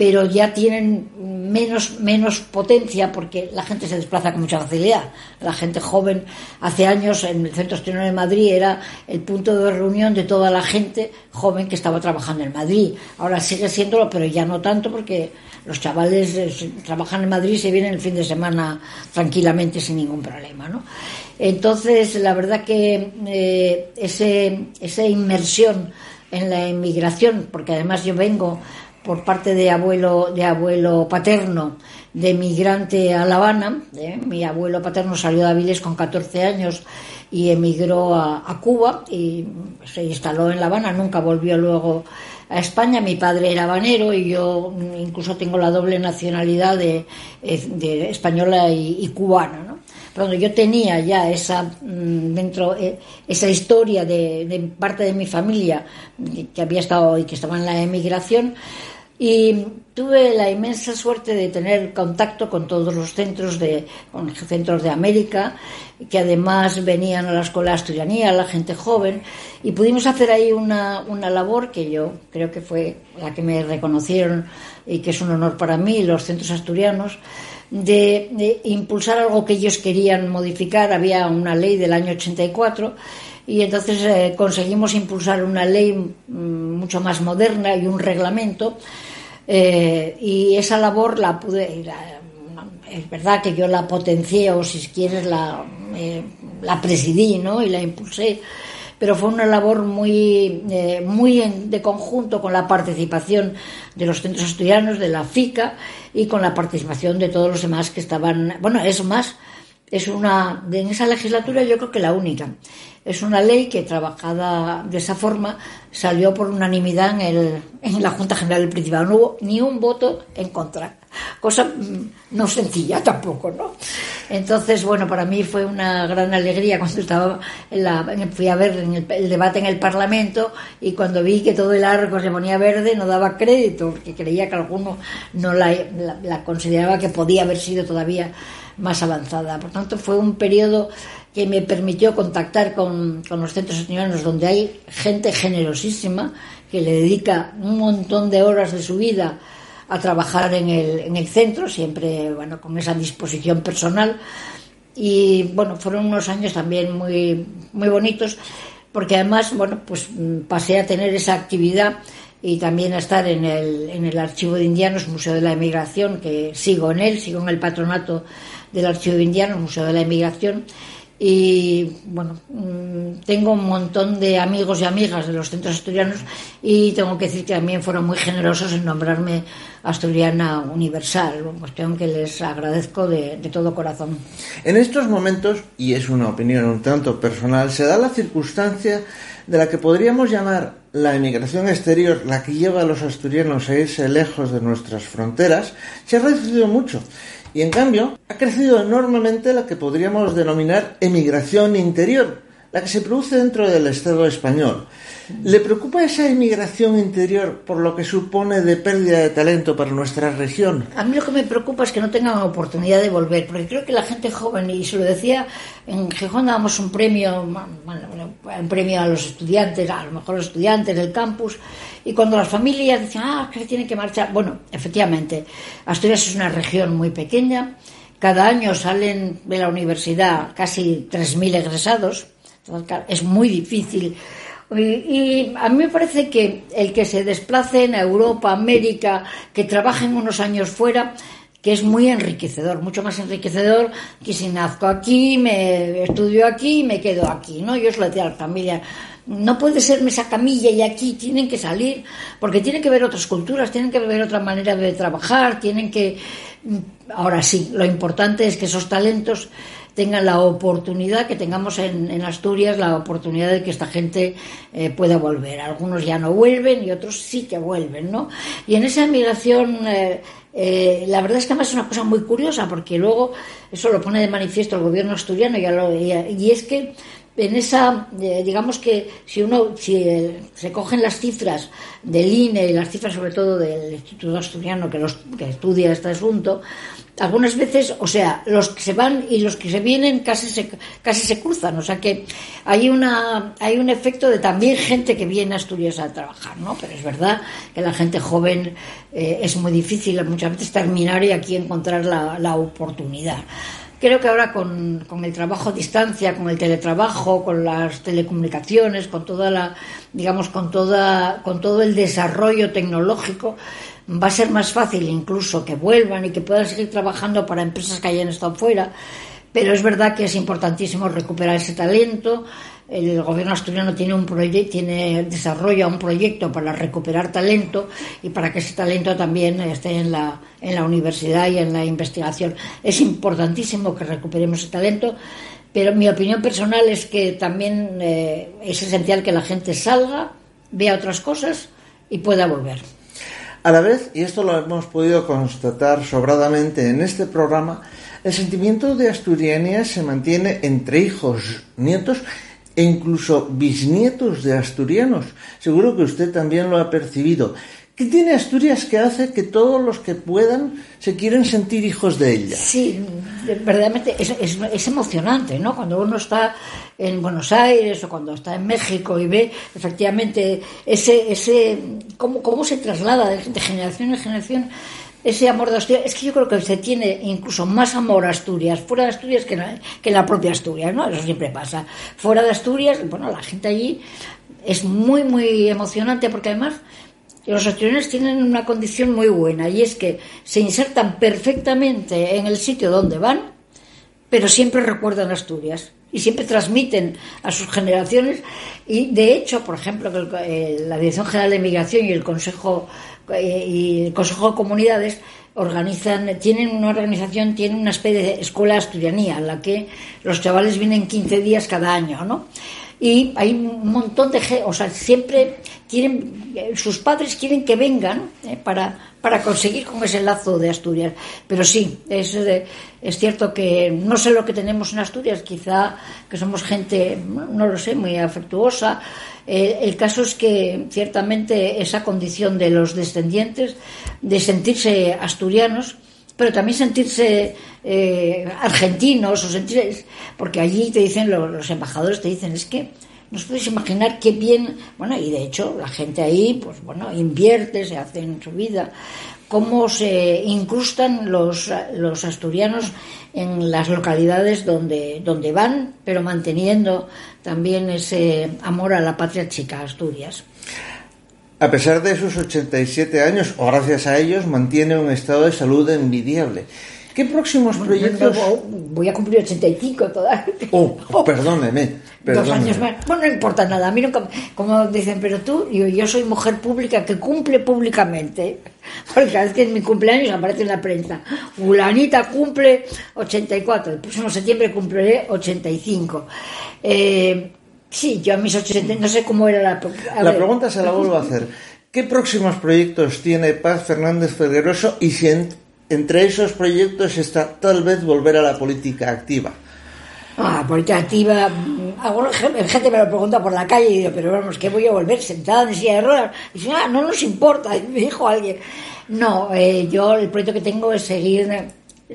pero ya tienen menos, menos potencia porque la gente se desplaza con mucha facilidad. La gente joven, hace años en el Centro Asturiano de Madrid era el punto de reunión de toda la gente joven que estaba trabajando en Madrid. Ahora sigue siéndolo, pero ya no tanto porque los chavales eh, trabajan en Madrid y se vienen el fin de semana tranquilamente sin ningún problema, ¿no? Entonces, la verdad que eh, ese, esa inmersión en la inmigración, porque además yo vengo por parte de abuelo, de abuelo paterno de migrante a La Habana. ¿eh? Mi abuelo paterno salió de Avilés con 14 años y emigró a, Cuba y se instaló en La Habana, nunca volvió luego a España. Mi padre era habanero y yo incluso tengo la doble nacionalidad de, de española y, cubana. ¿no? Yo tenía ya esa mm, dentro eh, esa historia de parte de mi familia que había estado y que estaba en la emigración y tuve la inmensa suerte de tener contacto con todos los centros de con centros de América que además venían a la escuela asturianía la gente joven y pudimos hacer ahí una, una labor que yo creo que fue la que me reconocieron y que es un honor para mí los centros asturianos de, impulsar algo que ellos querían modificar. Había una ley del año 84 y entonces eh, conseguimos impulsar una ley mmm, mucho más moderna y un reglamento eh, y esa labor la pude, la, es verdad que yo la potencié o si quieres la, eh, la presidí ¿no? y la impulsé, pero fue una labor muy, eh, muy en, de conjunto con la participación de los centros estudianos, de la FICA y con la participación de todos los demás que estaban, bueno, es más, es una, en esa legislatura yo creo que la única. Es una ley que trabajada de esa forma salió por unanimidad en, el, en la Junta General del Principado. No hubo ni un voto en contra. cosa mm, no sencilla tampoco, ¿no? Entonces, bueno, para mí fue una gran alegría cuando estaba en la, fui a ver el, debate en el Parlamento y cuando vi que todo el arco se ponía verde no daba crédito, porque creía que alguno no la, la consideraba que podía haber sido todavía más avanzada. Por tanto, fue un periodo que me permitió contactar con, los centros estudiantinos donde hay gente generosísima que le dedica un montón de horas de su vida a trabajar en el, en el centro, siempre bueno, con esa disposición personal. Y bueno, fueron unos años también muy, muy bonitos, porque además, bueno, pues pasé a tener esa actividad y también a estar en el, en el Archivo de Indianos, Museo de la Emigración, que sigo en él, sigo en el patronato del Archivo de Indianos, Museo de la Emigración, y bueno, mm, tengo un montón de amigos y amigas de los centros asturianos y tengo que decir que también fueron muy generosos en nombrarme asturiana universal, cuestión que les agradezco de, de todo corazón. En estos momentos, y es una opinión un tanto personal, se da la circunstancia de la que podríamos llamar la emigración exterior, la que lleva a los asturianos a irse lejos de nuestras fronteras, se ha reducido mucho y en cambio, ha crecido enormemente la que podríamos denominar emigración interior, la que se produce dentro del Estado español. ¿Le preocupa esa emigración interior por lo que supone de pérdida de talento para nuestra región? A mí lo que me preocupa es que no tengan oportunidad de volver, porque creo que la gente joven, y se lo decía, en Gijón dábamos un premio, un premio a los estudiantes, a los mejores estudiantes del campus, y cuando las familias decían, ah, que tienen que marchar, bueno, efectivamente, Asturias es una región muy pequeña, cada año salen de la universidad casi 3.000 egresados, es muy difícil y, a mí me parece que el que se desplace en Europa, América, que trabajen unos años fuera, que es muy enriquecedor, mucho más enriquecedor que si nazco aquí, me estudio aquí y me quedo aquí, ¿no? Yo os lo decía a la familia, no puede ser esa camilla y aquí tienen que salir, porque tienen que ver otras culturas, tienen que ver otra manera de trabajar, tienen que... Ahora sí, lo importante es que esos talentos tengan la oportunidad, que tengamos en, Asturias la oportunidad de que esta gente eh, pueda volver. Algunos ya no vuelven y otros sí que vuelven, ¿no? Y en esa migración... Eh, eh, la verdad es que además es una cosa muy curiosa porque luego eso lo pone de manifiesto el gobierno asturiano ya lo, y es que en esa, digamos que si uno, si se cogen las cifras del INE y las cifras sobre todo del Instituto Asturiano que, los, que estudia este asunto, algunas veces, o sea, los que se van y los que se vienen casi se, casi se cruzan. O sea que hay, una, hay un efecto de también gente que viene a Asturias a trabajar, ¿no? Pero es verdad que la gente joven eh, es muy difícil muchas veces terminar y aquí encontrar la, la oportunidad. Creo que ahora con, con, el trabajo a distancia, con el teletrabajo, con las telecomunicaciones, con toda la, digamos, con toda, con todo el desarrollo tecnológico, va a ser más fácil incluso que vuelvan y que puedan seguir trabajando para empresas que hayan estado fuera. Pero es verdad que es importantísimo recuperar ese talento, el gobierno asturiano tiene un proyecto, tiene desarrolla un proyecto para recuperar talento y para que ese talento también esté en la, en la universidad y en la investigación. Es importantísimo que recuperemos ese talento, pero mi opinión personal es que también eh, es esencial que la gente salga, vea otras cosas y pueda volver. A la vez, y esto lo hemos podido constatar sobradamente en este programa, el sentimiento de asturianía se mantiene entre hijos, nietos e incluso bisnietos de asturianos. Seguro que usted también lo ha percibido. ¿Qué tiene Asturias que hace que todos los que puedan se quieren sentir hijos de ella? Sí, verdaderamente es, es, emocionante, ¿no? Cuando uno está en Buenos Aires o cuando está en México y ve efectivamente ese, ese cómo, cómo se traslada de generación en generación ese amor de Asturias, es que yo creo que se tiene incluso más amor a Asturias, fuera de Asturias que, la, que la propia Asturias, ¿no? Eso siempre pasa. Fuera de Asturias, bueno, la gente allí es muy, muy emocionante porque además los asturianos tienen una condición muy buena y es que se insertan perfectamente en el sitio donde van, pero siempre recuerdan Asturias y siempre transmiten a sus generaciones y de hecho, por ejemplo, eh, la Dirección General de Migración y el Consejo eh, y el Consejo de Comunidades organizan, tienen una organización, tienen una especie de escuela asturianía, en la que los chavales vienen 15 días cada año, ¿no? Y hay un montón de, o sea, siempre quieren, sus padres quieren que vengan eh, para, para conseguir con ese lazo de Asturias. Pero sí, es, es cierto que no sé lo que tenemos en Asturias, quizá que somos gente, no lo sé, muy afectuosa. Eh, el caso es que ciertamente esa condición de los descendientes, de sentirse asturianos, pero también sentirse eh, argentinos o sentirse, porque allí te dicen los, los embajadores te dicen es que no os podéis imaginar qué bien, bueno, y de hecho la gente ahí, pues bueno, invierte, se hace en su vida, cómo se incrustan los, los asturianos en las localidades donde, donde van, pero manteniendo también ese amor a la patria chica, Asturias. A pesar de sus 87 años, o gracias a ellos, mantiene un estado de salud envidiable. ¿Qué próximos proyectos? Voy a cumplir 85 todavía. Oh, perdóneme, Dos años más. Bueno, no importa nada. A mí nunca, como dicen, pero tú, yo, yo soy mujer pública que cumple públicamente. (laughs) Porque cada vez que es mi cumpleaños aparece en la prensa. Fulanita cumple 84. El próximo septiembre cumpliré 85. Eh, sí, yo a mis 80, no sé cómo era la... La pregunta se la vuelvo a hacer. ¿Qué próximos proyectos tiene Paz Fernández Federoso y si entre esos proyectos está tal vez volver a la política activa. Ah, política activa. Mm, alguna gente me lo pregunta por la calle y digo, pero vamos, ¿qué voy a volver sentada en silla de ruedas? Y dice, ah, no nos importa, (laughs) me dijo alguien. No, eh, yo el proyecto que tengo es seguir,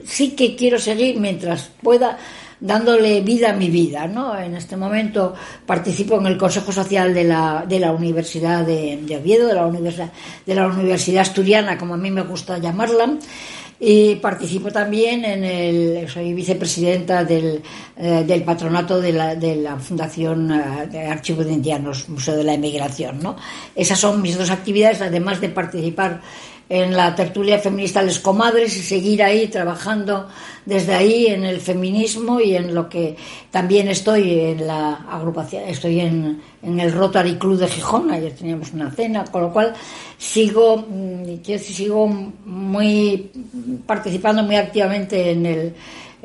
sí que quiero seguir mientras pueda dándole vida a mi vida. ¿no? En este momento participo en el Consejo Social de la, de la Universidad de, Oviedo, de la Universidad, de la Universidad Asturiana, como a mí me gusta llamarla. Y participo también en el, soy vicepresidenta del, eh, del patronato de la, de la Fundación eh, de Archivos de Indianos, Museo de la Emigración. ¿no? Esas son mis dos actividades, además de participar en la tertulia feminista Les Comadres y seguir ahí trabajando desde ahí en el feminismo y en lo que también estoy en la agrupación, estoy en, en el Rotary Club de Gijón, ayer teníamos una cena, con lo cual sigo, mm, sigo muy participando muy activamente en el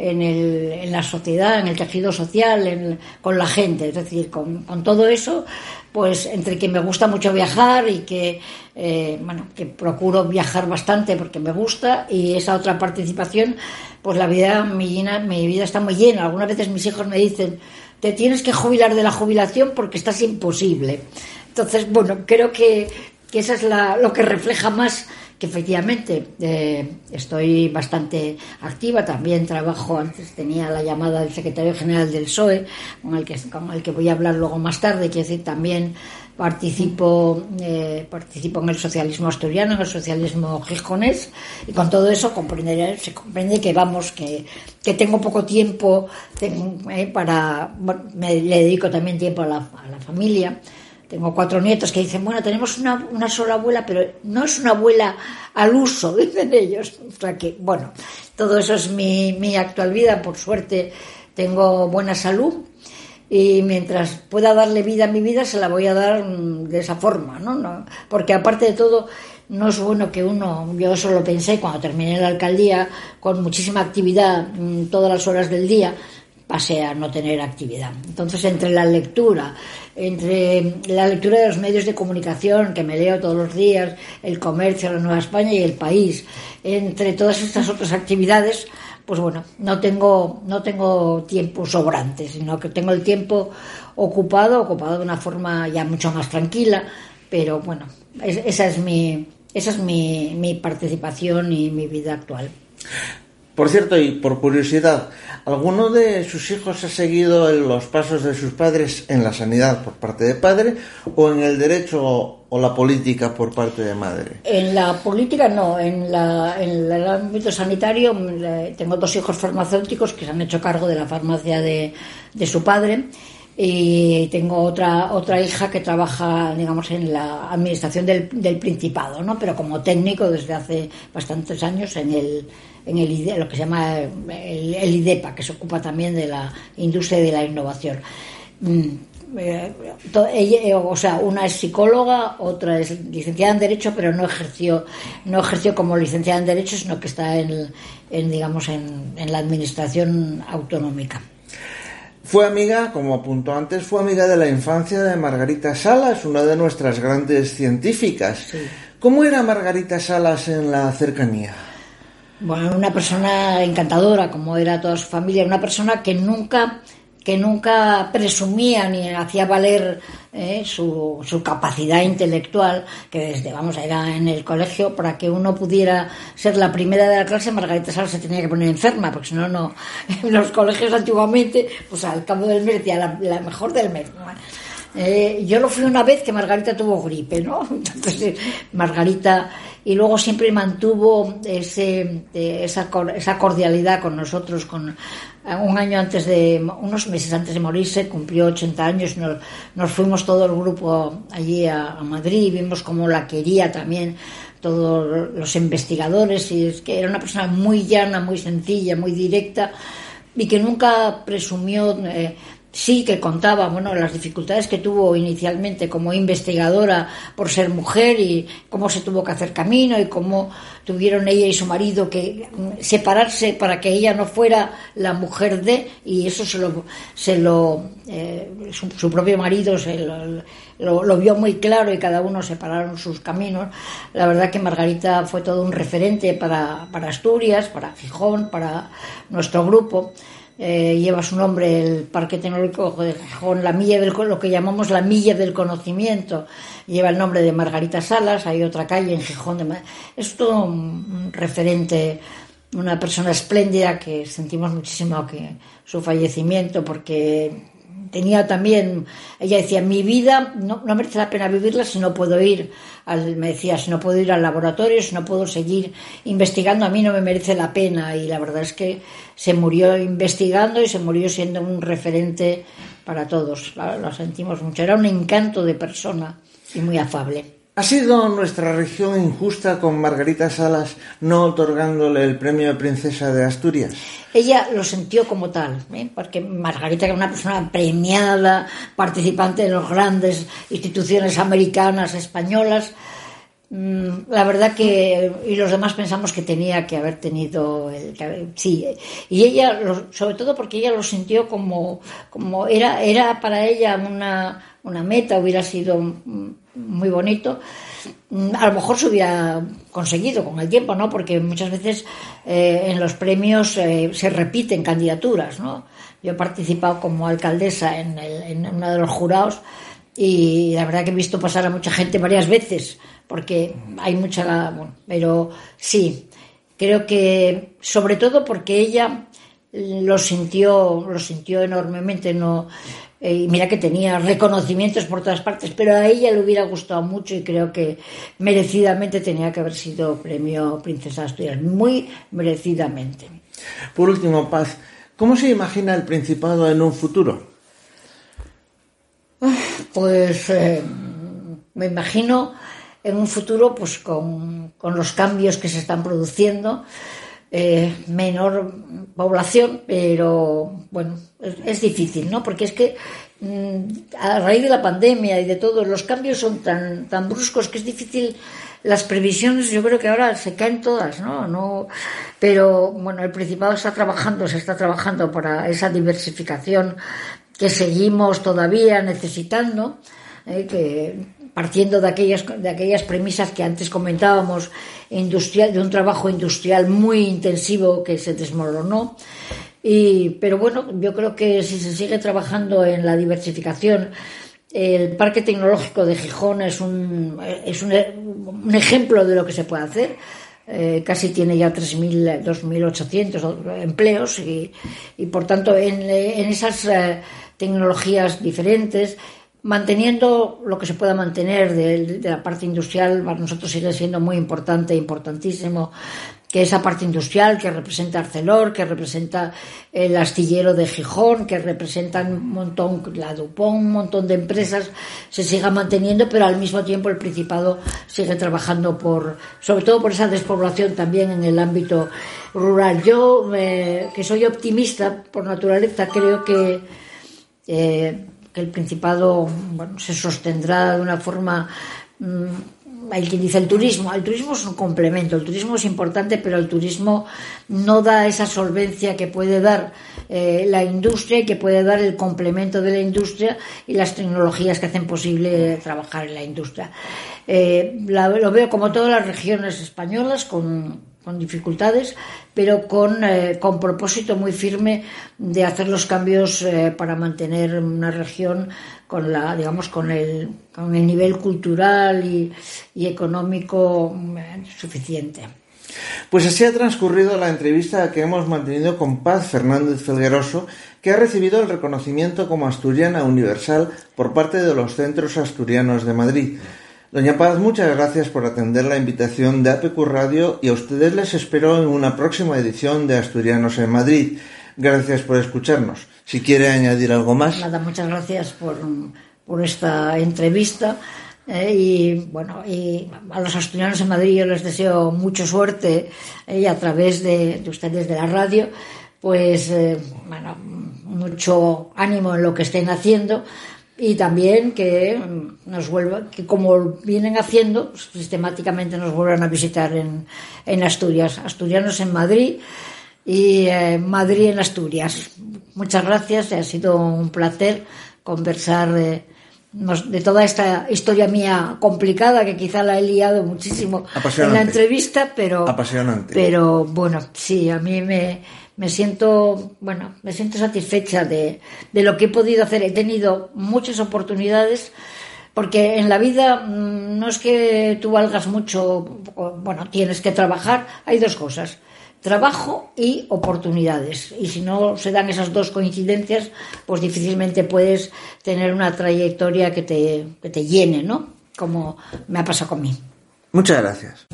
en, el, en la sociedad, en el tejido social, con la gente. Es decir, con, todo eso, pues entre que me gusta mucho viajar y que, eh, bueno, que procuro viajar bastante porque me gusta y esa otra participación, pues la vida, mi, mi vida está muy llena. Algunas veces mis hijos me dicen, te tienes que jubilar de la jubilación porque estás imposible. Entonces, bueno, creo que, que eso es la, lo que refleja más que efectivamente eh, estoy bastante activa. También trabajo, antes tenía la llamada del secretario general del PSOE, con el que, el que voy a hablar luego más tarde, quiero decir, también participo, eh, participo en el socialismo asturiano, en el socialismo gijonés, y con todo eso se comprende que vamos, que, que tengo poco tiempo eh, para, me le dedico también tiempo a la, a la familia tengo cuatro nietos que dicen, bueno, tenemos una, una sola abuela, pero no es una abuela al uso, (laughs) dicen ellos. O sea que, bueno, todo eso es mi, mi actual vida. Por suerte tengo buena salud y mientras pueda darle vida a mi vida se la voy a dar mm, de esa forma, ¿no? no porque aparte de todo, no es bueno que uno, yo eso lo pensé cuando terminé la alcaldía, con muchísima actividad mm, todas las horas del día, pase a no tener actividad. Entonces, entre la lectura, entre la lectura de los medios de comunicación que me leo todos los días, el comercio, la Nueva España y el país, entre todas estas otras actividades, pues bueno, no tengo, no tengo tiempo sobrante, sino que tengo el tiempo ocupado, ocupado de una forma ya mucho más tranquila, pero bueno, esa es mi, esa es mi, mi participación y mi vida actual. Por cierto, y por curiosidad, ¿alguno de sus hijos ha seguido los pasos de sus padres en la sanidad por parte de padre o en el derecho o la política por parte de madre? En la política no, en, la, en el ámbito sanitario tengo dos hijos farmacéuticos que se han hecho cargo de la farmacia de, de su padre y tengo otra otra hija que trabaja digamos en la administración del, del Principado no pero como técnico desde hace bastantes años en el en el lo que se llama el, IDEPA, que se ocupa también de la industria y de la innovación. Mm, eh, eh, o sea, una es psicóloga, otra es licenciada en Derecho, pero no ejerció, no ejerció como licenciada en Derecho, sino que está en, digamos, en, la administración autonómica. Fue amiga, como apuntó antes, fue amiga de la infancia de Margarita Salas, una de nuestras grandes científicas. ¿Cómo era Margarita Salas en la cercanía? Bueno, una persona encantadora, como era toda su familia, una persona que nunca que nunca presumía ni hacía valer eh, su, capacidad intelectual, que desde, vamos, era en el colegio, para que uno pudiera ser la primera de la clase, Margarita Salas se tenía que poner enferma, porque si no, no, (laughs) en los colegios antiguamente, pues al cabo del mes decía la, mejor del mes. Eh, yo lo fui una vez que Margarita tuvo gripe, ¿no? (laughs) Entonces, Margarita, y luego siempre mantuvo ese, esa, esa cordialidad con nosotros, con un año antes de, unos meses antes de morirse, cumplió 80 años, nos, nos fuimos todo el grupo allí a, Madrid, vimos cómo la quería también todos los investigadores, y es que era una persona muy llana, muy sencilla, muy directa, y que nunca presumió eh, sí que contaba bueno las dificultades que tuvo inicialmente como investigadora por ser mujer y cómo se tuvo que hacer camino y cómo tuvieron ella y su marido que separarse para que ella no fuera la mujer de y eso se lo se lo eh, su, su, propio marido se lo, lo, lo, vio muy claro y cada uno separaron sus caminos. La verdad que Margarita fue todo un referente para, para Asturias para Gijón para nuestro grupo eh, lleva su nombre el Parque Tecnológico de Gijón, la milla del, lo que llamamos la milla del conocimiento, lleva el nombre de Margarita Salas, hay otra calle en Gijón. De, es todo un, referente, una persona espléndida que sentimos muchísimo que su fallecimiento porque tenía también, ella decía, mi vida no, no, merece la pena vivirla si no puedo ir, al, me decía, si no puedo ir al laboratorio, si no puedo seguir investigando, a mí no me merece la pena. Y la verdad es que se murió investigando y se murió siendo un referente para todos. Lo sentimos mucho. Era un encanto de persona y muy afable. ¿Ha sido nuestra región injusta con Margarita Salas no otorgándole el premio Princesa de Asturias? Ella lo sintió como tal, ¿eh? porque Margarita, era una persona premiada, participante de las grandes instituciones americanas, españolas, mmm, la verdad que, y los demás pensamos que tenía que haber tenido, el, sí, y ella, sobre todo porque ella lo sintió como, como era, era para ella una, una meta, hubiera sido muy bonito, a lo mejor se hubiera conseguido con el tiempo, ¿no? Porque muchas veces eh, en los premios eh, se repiten candidaturas, ¿no? Yo he participado como alcaldesa en, el, en uno de los jurados y la verdad que he visto pasar a mucha gente varias veces, porque hay mucha... Bueno, pero sí, creo que sobre todo porque ella lo sintió, lo sintió enormemente, no eh, y mira que tenía reconocimientos por todas partes, pero a ella le hubiera gustado mucho y creo que merecidamente tenía que haber sido premio Princesa Asturias, muy merecidamente. Por último, Paz, ¿cómo se imagina el Principado en un futuro? Pues eh, me imagino en un futuro pues con, con los cambios que se están produciendo, eh, menor población, pero bueno, es, difícil, ¿no? Porque es que mmm, a raíz de la pandemia y de todo, los cambios son tan, tan bruscos que es difícil. Las previsiones, yo creo que ahora se caen todas, ¿no? no pero bueno, el Principado está trabajando, se está trabajando para esa diversificación que seguimos todavía necesitando, eh, que partiendo de aquellas, de aquellas premisas que antes comentábamos, industrial, de un trabajo industrial muy intensivo que se desmoronó. Y, pero bueno, yo creo que si se sigue trabajando en la diversificación, el Parque Tecnológico de Gijón es un, es un, un ejemplo de lo que se puede hacer. Eh, casi tiene ya 3.000, 2.800 empleos y, y, por tanto, en, en esas eh, tecnologías diferentes, manteniendo lo que se pueda mantener de, la parte industrial, para nosotros sigue siendo muy importante, importantísimo, que esa parte industrial que representa Arcelor, que representa el astillero de Gijón, que representa un montón, la Dupont, un montón de empresas, se siga manteniendo, pero al mismo tiempo el Principado sigue trabajando por, sobre todo por esa despoblación también en el ámbito rural. Yo, eh, que soy optimista por naturaleza, creo que eh, que el Principado bueno, se sostendrá de una forma mmm, hay quien dice el turismo, el turismo es un complemento, el turismo es importante, pero el turismo no da esa solvencia que puede dar eh, la industria y que puede dar el complemento de la industria y las tecnologías que hacen posible trabajar en la industria. Eh, lo veo como todas las regiones españolas con, dificultades, pero con, eh, con, propósito muy firme de hacer los cambios para mantener una región con la, digamos, con el, con el nivel cultural y, y económico suficiente. Pues así ha transcurrido la entrevista que hemos mantenido con Paz Fernández Felgueroso, que ha recibido el reconocimiento como asturiana universal por parte de los Centros Asturianos de Madrid. Doña Paz, muchas gracias por atender la invitación de APQ Radio y a ustedes les espero en una próxima edición de Asturianos en Madrid. Gracias por escucharnos. Si quiere añadir algo más. Nada, muchas gracias por, esta entrevista. Eh, y bueno, y a los asturianos en Madrid yo les deseo mucha suerte eh, y a través de, ustedes de la radio, pues eh, bueno, mucho ánimo en lo que estén haciendo y también que nos vuelvan, que como vienen haciendo, sistemáticamente nos vuelvan a visitar en, en Asturias, asturianos en Madrid y Madrid en Asturias. Muchas gracias, ha sido un placer conversar de toda esta historia mía complicada que quizá la he liado muchísimo en la entrevista, pero apasionante. Pero bueno, sí, a mí me, me siento bueno, me siento satisfecha de, de lo que he podido hacer. He tenido muchas oportunidades porque en la vida mm, no es que tú valgas mucho, bueno, tienes que trabajar, hay dos cosas trabajo y oportunidades. Y si no se dan esas dos coincidencias, pues difícilmente puedes tener una trayectoria que te, que te llene, ¿no? Como me ha pasado conmigo. Muchas gracias.